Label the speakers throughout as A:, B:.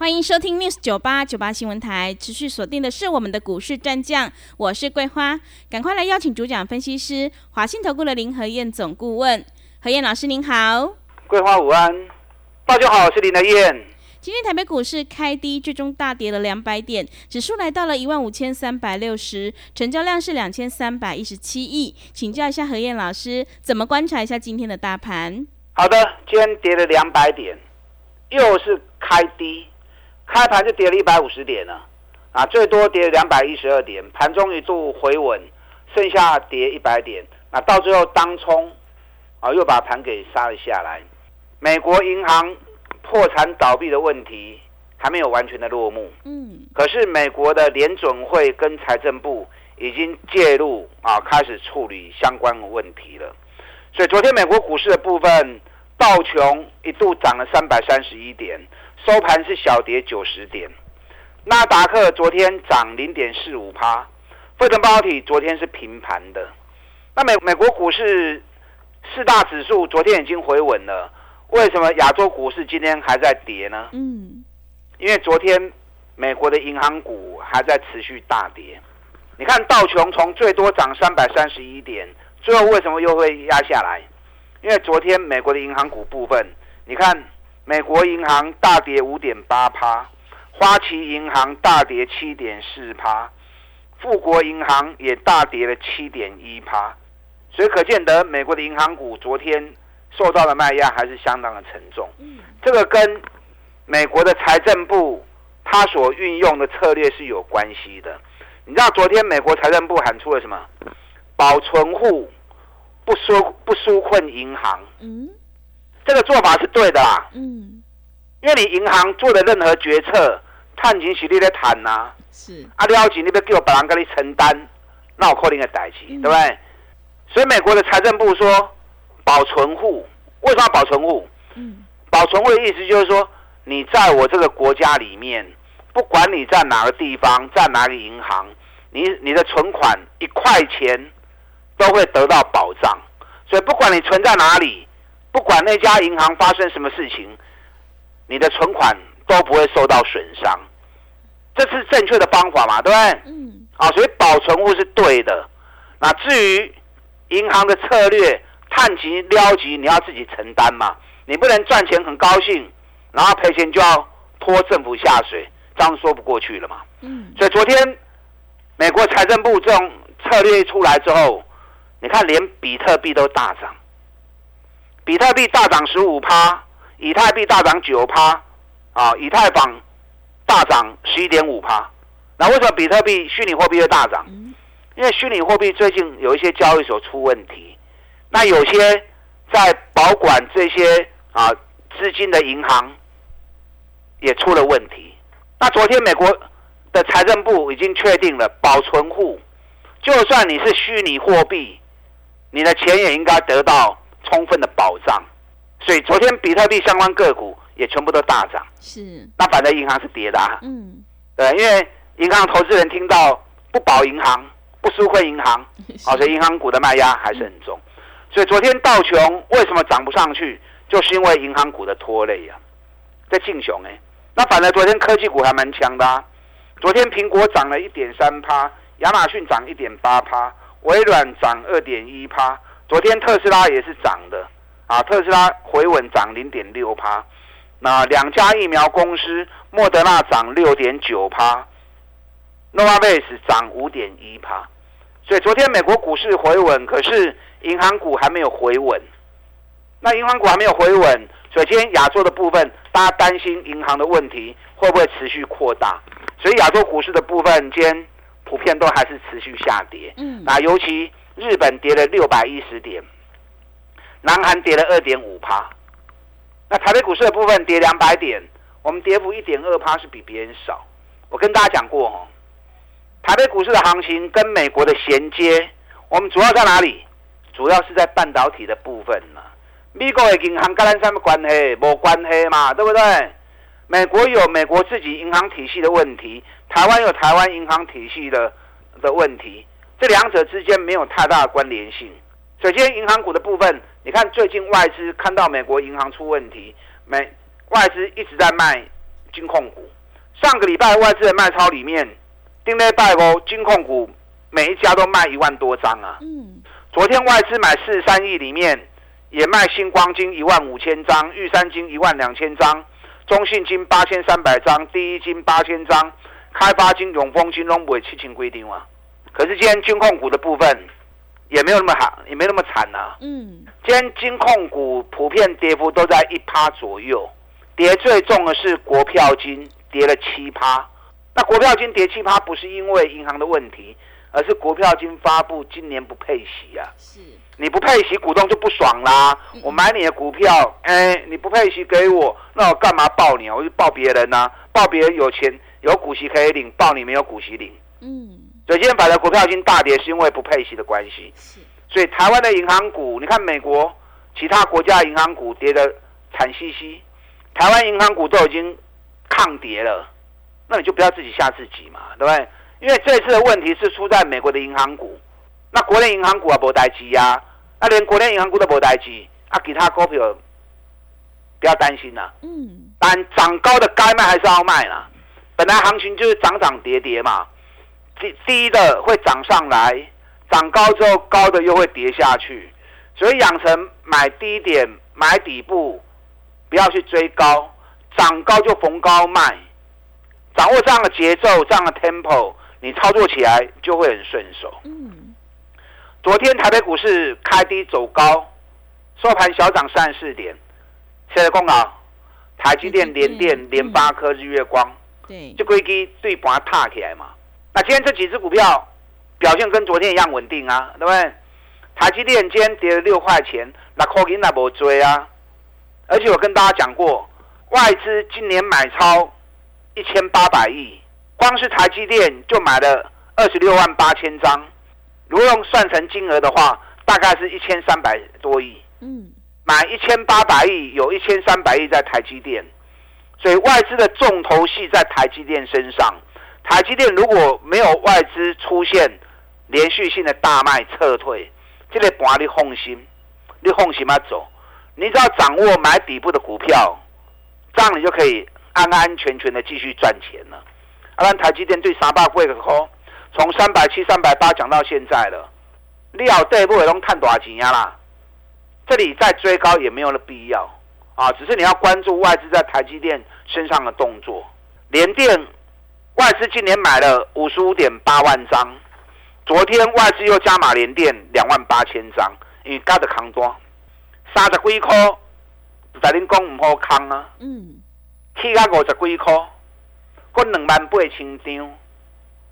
A: 欢迎收听 News 九八九八新闻台，持续锁定的是我们的股市战将，我是桂花，赶快来邀请主讲分析师华信投顾的林和燕总顾问，何燕老师您好，
B: 桂花午安，大家好，我是林和燕。
A: 今天台北股市开低，最终大跌了两百点，指数来到了一万五千三百六十，成交量是两千三百一十七亿，请教一下何燕老师，怎么观察一下今天的大盘？
B: 好的，今天跌了两百点，又是开低。开盘就跌了一百五十点了，啊，最多跌两百一十二点，盘中一度回稳，剩下跌一百点，那到最后当冲，啊，又把盘给杀了下来。美国银行破产倒闭的问题还没有完全的落幕，嗯，可是美国的联准会跟财政部已经介入啊，开始处理相关的问题了。所以昨天美国股市的部分，道琼一度涨了三百三十一点。收盘是小跌九十点，纳达克昨天涨零点四五趴，费城半导体昨天是平盘的。那美美国股市四大指数昨天已经回稳了，为什么亚洲股市今天还在跌呢？嗯，因为昨天美国的银行股还在持续大跌。你看道琼从最多涨三百三十一点，最后为什么又会压下来？因为昨天美国的银行股部分，你看。美国银行大跌五点八趴，花旗银行大跌七点四趴，富国银行也大跌了七点一趴，所以可见得美国的银行股昨天受到的卖压还是相当的沉重。这个跟美国的财政部他所运用的策略是有关系的。你知道昨天美国财政部喊出了什么？保存户不纾不纾困银行。嗯。这个做法是对的啦，嗯，因为你银行做的任何决策，探情实力在谈呐，是啊，了解你别给我别人给你承担，那我扣你个逮起，对不对？所以美国的财政部说保存户，为什么要保存户？嗯，保存户的意思就是说，你在我这个国家里面，不管你在哪个地方，在哪个银行，你你的存款一块钱都会得到保障，所以不管你存在哪里。不管那家银行发生什么事情，你的存款都不会受到损伤，这是正确的方法嘛？对不对？嗯。啊，所以保存物是对的。那至于银行的策略，探及撩及，你要自己承担嘛。你不能赚钱很高兴，然后赔钱就要拖政府下水，这样说不过去了嘛。嗯。所以昨天美国财政部这种策略一出来之后，你看连比特币都大涨。比特币大涨十五趴，以太币大涨九趴，啊，以太坊大涨十一点五趴。那为什么比特币虚拟货币会大涨？因为虚拟货币最近有一些交易所出问题，那有些在保管这些啊资金的银行也出了问题。那昨天美国的财政部已经确定了，保存户就算你是虚拟货币，你的钱也应该得到。充分的保障，所以昨天比特币相关个股也全部都大涨。是，那反正银行是跌的。嗯，对，因为银行投资人听到不保银行、不纾困银行，哦，所以银行股的卖压还是很重。所以昨天道琼为什么涨不上去，就是因为银行股的拖累呀，在进雄哎。那反而昨天科技股还蛮强的，啊昨天苹果涨了一点三趴，亚马逊涨一点八趴，微软涨二点一趴。昨天特斯拉也是涨的，啊，特斯拉回稳涨零点六趴，那两家疫苗公司，莫德纳涨六点九趴，Novavax 涨五点一趴，所以昨天美国股市回稳，可是银行股还没有回稳，那银行股还没有回稳，所以今天亚洲的部分，大家担心银行的问题会不会持续扩大，所以亚洲股市的部分，今天普遍都还是持续下跌，嗯，那尤其。日本跌了六百一十点，南韩跌了二点五趴，那台北股市的部分跌两百点，我们跌幅一点二趴是比别人少。我跟大家讲过哦，台北股市的行情跟美国的衔接，我们主要在哪里？主要是在半导体的部分呢。美国的银行跟咱什么关系？没关系嘛，对不对？美国有美国自己银行体系的问题，台湾有台湾银行体系的的问题，这两者之间没有太大的关联性。首先，银行股的部分，你看最近外资看到美国银行出问题，美外资一直在卖金控股。上个礼拜外资的卖超里面，丁内拜哦，金控股每一家都卖一万多张啊。嗯。昨天外资买四十三亿里面，也卖星光金一万五千张，玉山金一万两千张。中信金八千三百张，第一金八千张，开发金、永丰金拢不会七千规定嘛？可是今天金控股的部分也没有那么好，也没那么惨呐。嗯，今天金控股普遍跌幅都在一趴左右，跌最重的是国票金，跌了七趴。那国票金跌七趴，不是因为银行的问题，而是国票金发布今年不配息啊。是。你不配息，股东就不爽啦。我买你的股票，哎，你不配息给我，那我干嘛报你啊？我就报别人呐，报别人有钱有股息可以领，报你没有股息领。嗯，所以今天摆的股票已经大跌，是因为不配息的关系。所以台湾的银行股，你看美国其他国家银行股跌的惨兮兮，台湾银行股都已经抗跌了，那你就不要自己吓自己嘛，对不对？因为这次的问题是出在美国的银行股，那国内银行股啊，无代志呀。那，连国内银行股都无代志，啊，其他股票不要担心啦。嗯。但涨高的该卖还是要卖啦。本来行情就是涨涨跌跌嘛，低低的会涨上来，涨高之后高的又会跌下去，所以养成买低点买底部，不要去追高，涨高就逢高卖，掌握这样的节奏，这样的 tempo，你操作起来就会很顺手。嗯。昨天台北股市开低走高，收盘小涨三十四点。现在公告，台积电、联电、联发科、日月光，对，就规矩对盘踏起来嘛。那今天这几只股票表现跟昨天一样稳定啊，对不对？台积电今天跌了六块钱，那可银那不追啊。而且我跟大家讲过，外资今年买超一千八百亿，光是台积电就买了二十六万八千张。如果用算成金额的话，大概是一千三百多亿。嗯，买一千八百亿，有一千三百亿在台积电，所以外资的重头戏在台积电身上。台积电如果没有外资出现连续性的大卖撤退，这个盘你放心，你放心嘛走。你只要掌握买底部的股票，这样你就可以安安全全的继续赚钱了。不然台积电对三百贵个空。从三百七、三百八讲到现在了，你好，这一步也能看多少钱呀啦？这里再追高也没有了必要啊，只是你要关注外资在台积电身上的动作。联电外资今年买了五十五点八万张，昨天外资又加码连电两万八千张，因为加的扛多，三十几块，在恁讲唔好扛啊。嗯，起价五十几块，过两万八千张。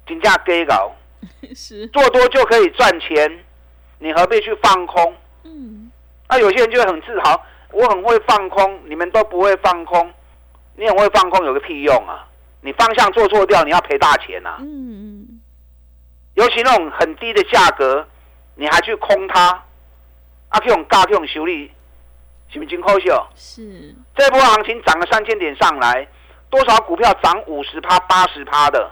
B: 金价低高，是做多就可以赚钱，你何必去放空？嗯，那有些人就会很自豪，我很会放空，你们都不会放空，你很会放空有个屁用啊！你方向做错掉，你要赔大钱呐！嗯嗯，尤其那种很低的价格，你还去空它，啊，这种大这种修理，是不是真可笑？是这波行情涨了三千点上来，多少股票涨五十趴、八十趴的？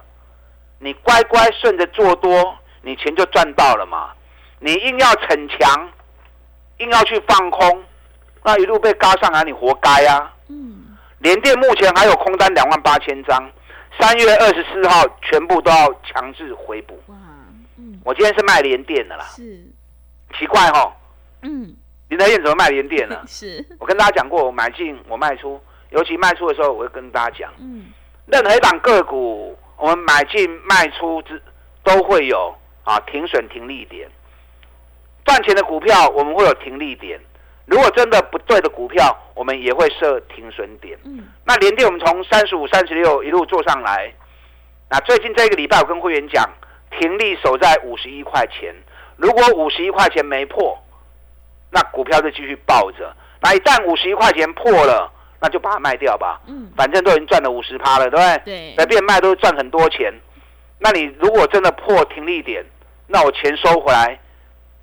B: 你乖乖顺着做多，你钱就赚到了嘛。你硬要逞强，硬要去放空，那一路被嘎上来，你活该啊。嗯。联电目前还有空单两万八千张，三月二十四号全部都要强制回补。哇。嗯。我今天是卖联电的啦。是。奇怪哈。嗯。林德燕怎么卖联电呢？是。我跟大家讲过，我买进我卖出，尤其卖出的时候，我会跟大家讲。嗯。任何一档个股。我们买进卖出之都会有啊停损停利点，赚钱的股票我们会有停利点，如果真的不对的股票，我们也会设停损点。嗯，那连电我们从三十五、三十六一路做上来，那最近这个礼拜我跟会员讲，停利守在五十一块钱，如果五十一块钱没破，那股票就继续抱着，那一旦五十一块钱破了。那就把它卖掉吧，嗯，反正都已经赚了五十趴了，对不对？对，随便卖都赚很多钱。那你如果真的破停利点，那我钱收回来，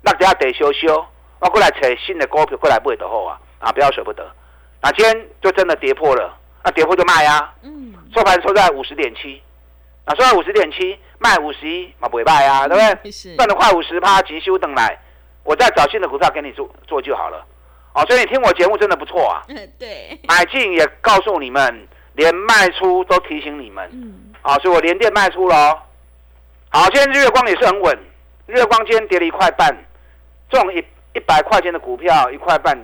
B: 那等下得修修，我过来找新的股票过来买就好啊，啊，不要舍不得。那今天就真的跌破了，那跌破就卖啊。嗯。收盘收在五十点七，啊收在五十点七，卖五十一，嘛不会卖啊，对不对？是。赚了快五十趴，急修等来，我再找新的股票给你做做就好了。哦，所以你听我节目真的不错啊。
A: 嗯，对。
B: 买进也告诉你们，连卖出都提醒你们。嗯。啊，所以我连电卖出了哦。好，今天日月光也是很稳，日月光今天跌了一块半，这种一一百块钱的股票一块半，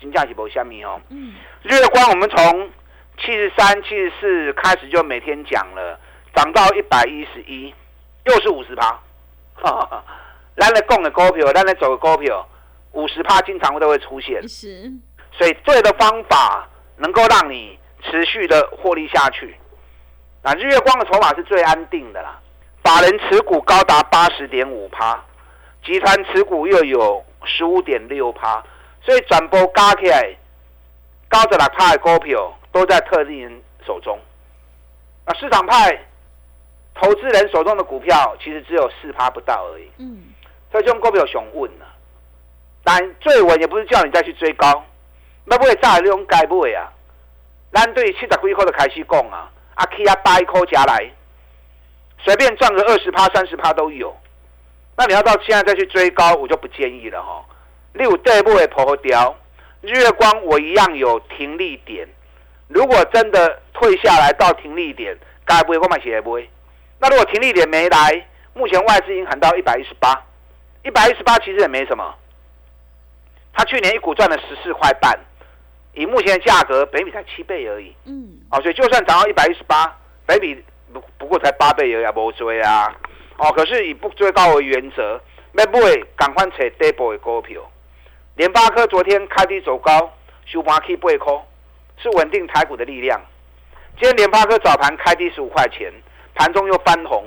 B: 金价起波下面哦。嗯。日月光我们从七十三、七十四开始就每天讲了，涨到一百一十一，又是五十趴。咱来供的股票，咱来走的股票。五十趴经常都会出现，是，所以对的方法能够让你持续的获利下去。那日月光的筹码是最安定的啦，法人持股高达八十点五趴，集团持股又有十五点六趴，所以转播加起来高的六趴的股票都在特定人手中。那市场派投资人手中的股票其实只有四趴不到而已。嗯，所以这种股票熊稳了。但最稳也不是叫你再去追高，那不会炸那种该不会啊？咱对七十几块的开始讲啊，啊去啊八块加来，随便赚个二十趴、三十趴都有。那你要到现在再去追高，我就不建议了哈。六对不会破掉，日月光我一样有停利点。如果真的退下来到停利点，该不会我买鞋不会。那如果停利点没来，目前外资已经喊到一百一十八，一百一十八其实也没什么。他去年一股赚了十四块半，以目前的价格，北比才七倍而已。嗯，哦，所以就算涨到一百一十八，北比不不过才八倍而已，不追啊。哦，可是以不追高为原则，那不会赶快扯 double 的股票。联发科昨天开低走高，收盘 K 八块，是稳定台股的力量。今天联发科早盘开低十五块钱，盘中又翻红，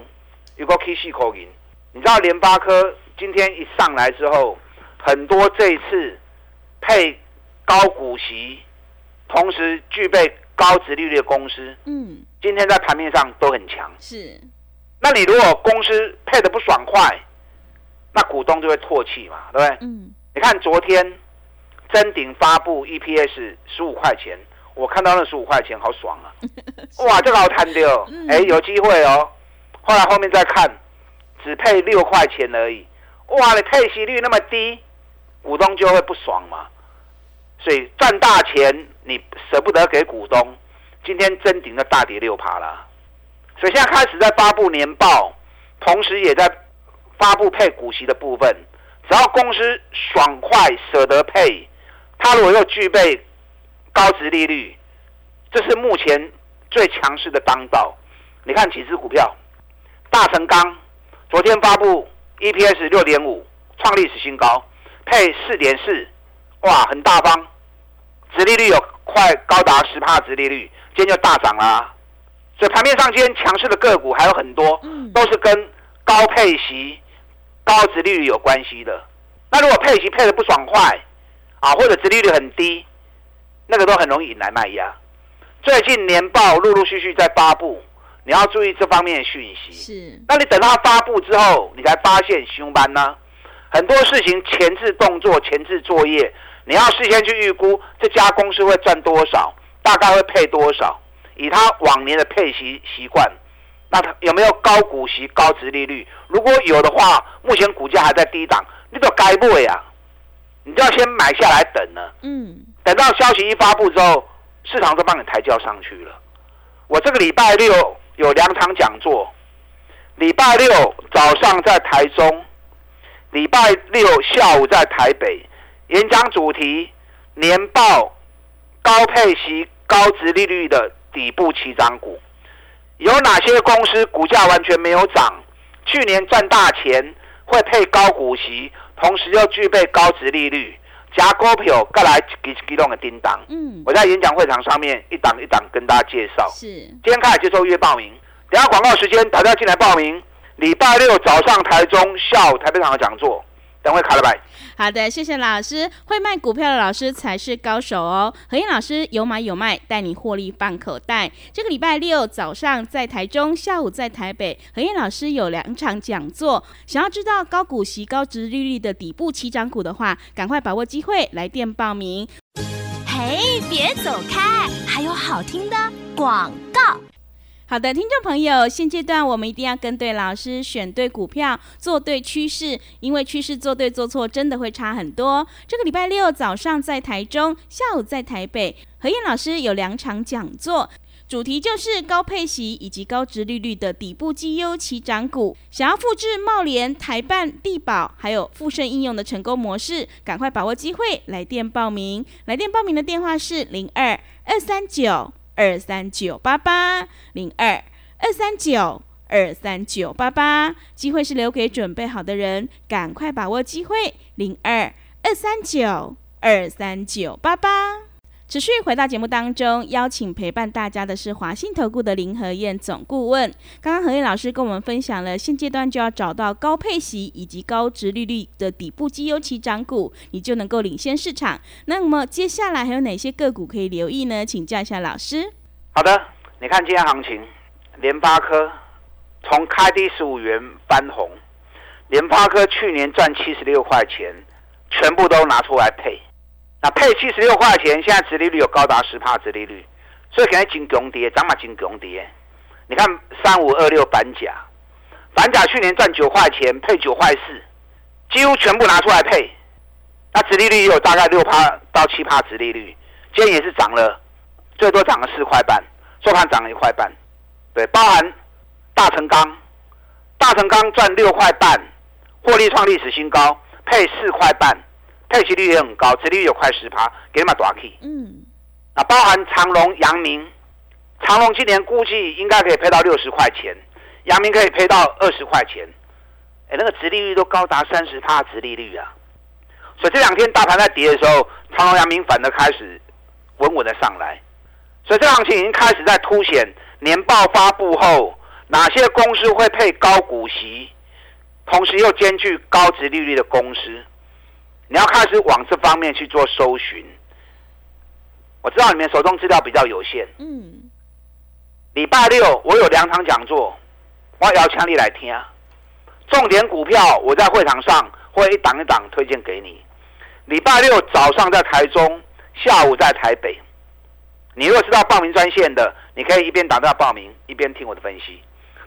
B: 有个 K 四口银。你知道联发科今天一上来之后？很多这一次配高股息，同时具备高值利率的公司，嗯，今天在盘面上都很强。是，那你如果公司配的不爽快，那股东就会唾弃嘛，对不对？嗯，你看昨天真鼎发布 EPS 十五块钱，我看到那十五块钱好爽啊！哇，这个好贪掉，哎，有机会哦。后来后面再看，只配六块钱而已，哇，你配息率那么低。股东就会不爽嘛，所以赚大钱你舍不得给股东，今天真顶就大跌六趴了，所以现在开始在发布年报，同时也在发布配股息的部分，只要公司爽快舍得配，它如果又具备高值利率，这是目前最强势的当道。你看几只股票，大成钢昨天发布 EPS 六点五，创历史新高。配四点四，哇，很大方，值利率有快高达十帕值利率，今天就大涨了。所以盘面上今天强势的个股还有很多，都是跟高配息、高殖利率有关系的。那如果配息配的不爽快，啊，或者殖利率很低，那个都很容易引来卖压。最近年报陆陆续续在发布，你要注意这方面的讯息。是，那你等它发布之后，你才发现凶班呢？很多事情前置动作、前置作业，你要事先去预估这家公司会赚多少，大概会配多少，以他往年的配息习惯，那他有没有高股息、高值利率？如果有的话，目前股价还在低档，你都该不会啊？你就要先买下来等呢。嗯，等到消息一发布之后，市场都帮你抬轿上去了。我这个礼拜六有两场讲座，礼拜六早上在台中。礼拜六下午在台北演讲，主题年报高配息、高值利率的底部起涨股，有哪些公司股价完全没有涨？去年赚大钱，会配高股息，同时又具备高值利率，加股票各来几几动的叮当。嗯，我在演讲会场上面一档一档跟大家介绍。是，今天开始接受预约报名，等下广告时间大家进来报名。礼拜六早上台中，下午台北场的讲座，等会卡了拜。
A: 好的，谢谢老师。会卖股票的老师才是高手哦。何燕老师有买有卖，带你获利放口袋。这个礼拜六早上在台中，下午在台北，何燕老师有两场讲座。想要知道高股息、高值利率的底部起涨股的话，赶快把握机会来电报名。
C: 嘿，别走开，还有好听的广告。
A: 好的，听众朋友，现阶段我们一定要跟对老师，选对股票，做对趋势，因为趋势做对做错真的会差很多。这个礼拜六早上在台中，下午在台北，何燕老师有两场讲座，主题就是高配息以及高值利率的底部绩优起涨股。想要复制茂联、台办、地保还有富盛应用的成功模式，赶快把握机会，来电报名。来电报名的电话是零二二三九。二三九八八零二二三九二三九八八，机会是留给准备好的人，赶快把握机会。零二二三九二三九八八。持续回到节目当中，邀请陪伴大家的是华信投顾的林和燕总顾问。刚刚何燕老师跟我们分享了，现阶段就要找到高配息以及高值利率的底部绩优期涨股，你就能够领先市场。那么接下来还有哪些个股可以留意呢？请教一下老师。
B: 好的，你看今天行情，联发科从开低十五元翻红，联发科去年赚七十六块钱，全部都拿出来配。那配七十六块钱，现在殖利率有高达十帕殖利率，所以肯定金强跌，涨嘛金强跌。你看三五二六反甲，反甲去年赚九块钱，配九块四，几乎全部拿出来配。那殖利率有大概六帕到七帕殖利率，今天也是涨了，最多涨了四块半，收盘涨了一块半。对，包含大成钢，大成钢赚六块半，获利创历史新高，配四块半。配息率也很高，殖利率有快十趴，给你们短 K。嗯，啊，包含长隆、阳明，长隆今年估计应该可以配到六十块钱，阳明可以配到二十块钱，哎，那个殖利率都高达三十趴殖利率啊！所以这两天大盘在跌的时候，长隆、阳明反而开始稳稳的上来，所以这行情已经开始在凸显年报发布后哪些公司会配高股息，同时又兼具高值利率的公司。你要开始往这方面去做搜寻。我知道你们手中资料比较有限。嗯。礼拜六我有两场讲座，我要强力来听。重点股票我在会场上会一档一档推荐给你。礼拜六早上在台中，下午在台北。你如果知道报名专线的，你可以一边打电话报名，一边听我的分析。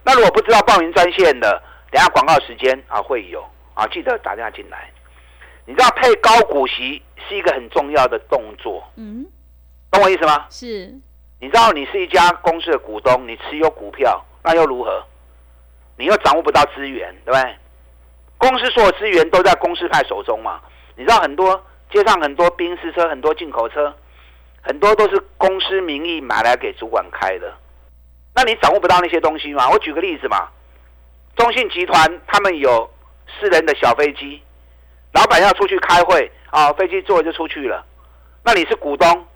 B: 那如果不知道报名专线的，等下广告时间啊会有啊，记得打电话进来。你知道配高股息是一个很重要的动作，嗯，懂我意思吗？
A: 是。
B: 你知道你是一家公司的股东，你持有股票，那又如何？你又掌握不到资源，对不对？公司所有资源都在公司派手中嘛。你知道很多街上很多宾士车，很多进口车，很多都是公司名义买来给主管开的。那你掌握不到那些东西吗？我举个例子嘛，中信集团他们有私人的小飞机。老板要出去开会啊，飞机坐就出去了。那你是股东，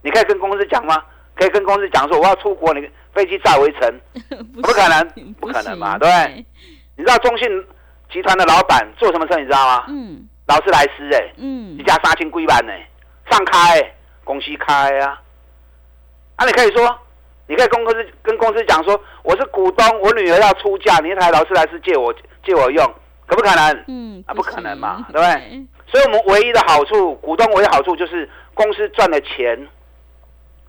B: 你可以跟公司讲吗？可以跟公司讲说我要出国，你飞机载回程，不可能，不可能嘛，对不对？你知道中信集团的老板做什么事？你知道吗？嗯，劳斯莱斯哎，嗯，一家三千贵万呢，上开公司开啊。啊，你可以说，你可以跟公司跟公司讲说，我是股东，我女儿要出嫁，你一台劳斯莱斯借我借我用。可不可能？嗯，啊，不可能嘛，对不对？所以，我们唯一的好处，股东唯一好处就是公司赚的钱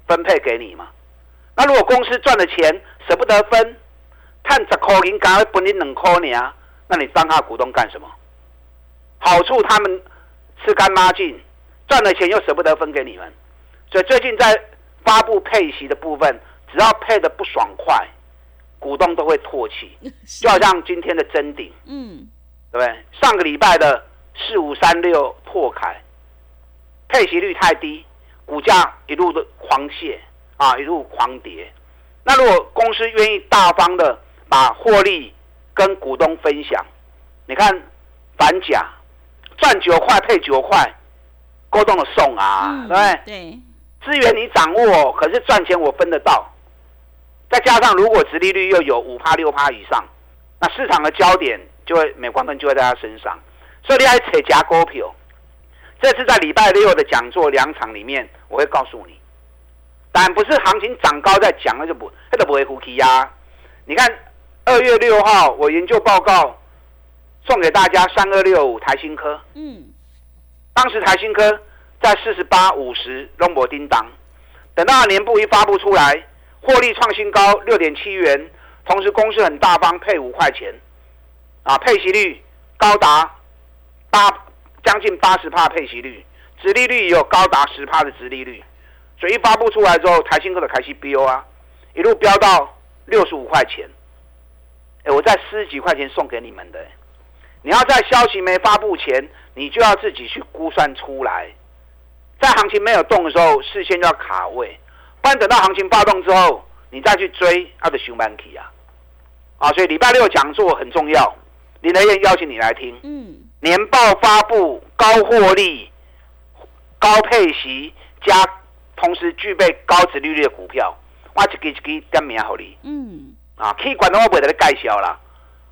B: 分配给你嘛。那如果公司赚的钱舍不得分，探十块银，赶快分你两块你啊，那你当他股东干什么？好处他们吃干抹净，赚了钱又舍不得分给你们，所以最近在发布配息的部分，只要配的不爽快，股东都会唾弃，就好像今天的真顶，嗯。对不对？上个礼拜的四五三六破凯，配息率太低，股价一路的狂泻啊，一路狂跌。那如果公司愿意大方的把获利跟股东分享，你看反甲赚九块配九块，沟通的送啊，对不对？
A: 对，
B: 资源你掌握，可是赚钱我分得到。再加上如果殖利率又有五趴六趴以上，那市场的焦点。就会镁光灯就会在他身上，所以你还扯假股票，这次在礼拜六的讲座两场里面，我会告诉你，但不是行情涨高再讲，那就不，那就不会呼吸呀。你看二月六号我研究报告送给大家三二六五台新科，嗯，当时台新科在四十八五十弄博叮当，等到年部一发布出来，获利创新高六点七元，同时公司很大方配五块钱，啊，配息率高达八。将近八十帕配息率，殖利率也有高达十帕的殖利率，所以一发布出来之后，台新科的开息飙啊，一路飙到六十五块钱。哎，我在十几块钱送给你们的，你要在消息没发布前，你就要自己去估算出来，在行情没有动的时候，事先就要卡位，不然等到行情发动之后，你再去追，它的熊板起啊，啊，所以礼拜六讲座很重要，林德燕邀请你来听，嗯。年报发布，高获利、高配息加同时具备高值利率的股票，我一支一支点名好你。嗯，啊，可以管到我不会在介绍啦。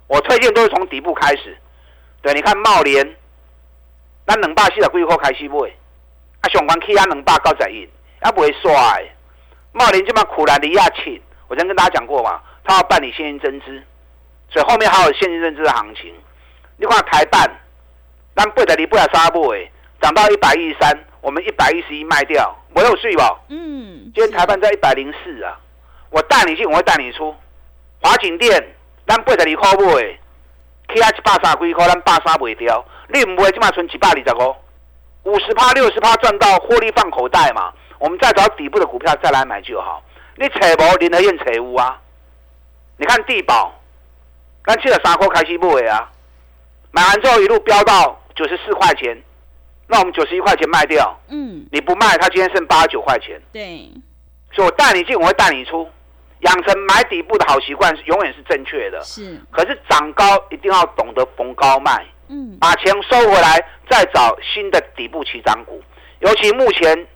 B: 我推荐都是从底部开始。对，你看茂联，咱两百四十几块开始买，啊，上关起啊两百九十一，啊不会衰。茂联这么苦难的亚庆，我曾跟大家讲过嘛，他要办理现金增资，所以后面还有现金认知的行情。你看台办。咱不得你不要杀不诶，涨到一百一十三，我们一百一十一卖掉，我有税吧？嗯，今天台盘在一百零四啊，我带你进，我会带你出。华景店，咱不得你靠不诶，起啊一百三几块，咱百三卖掉，你唔会起码存一百二十五，五十趴六十趴赚到获利放口袋嘛？我们再找底部的股票再来买就好。你扯无林德燕扯无啊？你看地保，咱七十三块开始买啊，买完之后一路飙到。九十四块钱，那我们九十一块钱卖掉。嗯，你不卖，它今天剩八十九块钱。
A: 对，
B: 所以我带你进，我会带你出，养成买底部的好习惯，永远是正确的。
A: 是，
B: 可是涨高一定要懂得逢高卖。嗯，把钱收回来，再找新的底部起涨股。尤其目前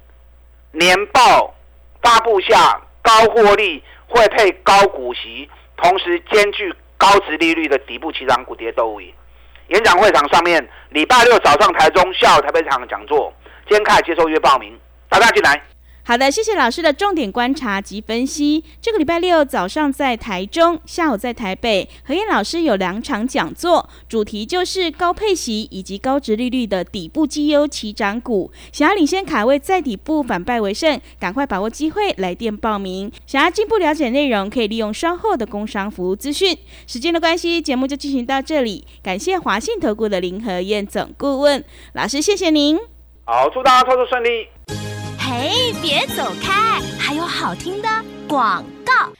B: 年报发布下，高获利会配高股息，同时兼具高值利率的底部起涨股，跌都无演讲会场上面，礼拜六早上台中，下午台北场的讲座，今天开始接受约报名，大家进来。
A: 好的，谢谢老师的重点观察及分析。这个礼拜六早上在台中，下午在台北，何燕老师有两场讲座，主题就是高配息以及高值利率的底部绩优起涨股。想要领先卡位在底部反败为胜，赶快把握机会来电报名。想要进一步了解内容，可以利用稍后的工商服务资讯。时间的关系，节目就进行到这里。感谢华信投顾的林何燕总顾问老师，谢谢您。
B: 好，祝大家操作顺利。
C: 嘿，别走开！还有好听的广告。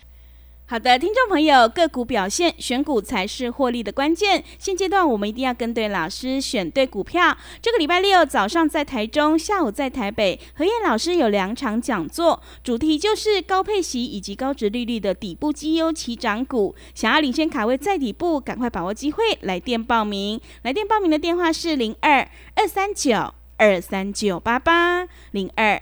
A: 好的，听众朋友，个股表现，选股才是获利的关键。现阶段我们一定要跟对老师，选对股票。这个礼拜六早上在台中，下午在台北，何燕老师有两场讲座，主题就是高配息以及高值利率的底部绩优起涨股。想要领先卡位在底部，赶快把握机会，来电报名。来电报名的电话是零二二三九二三九八八零二。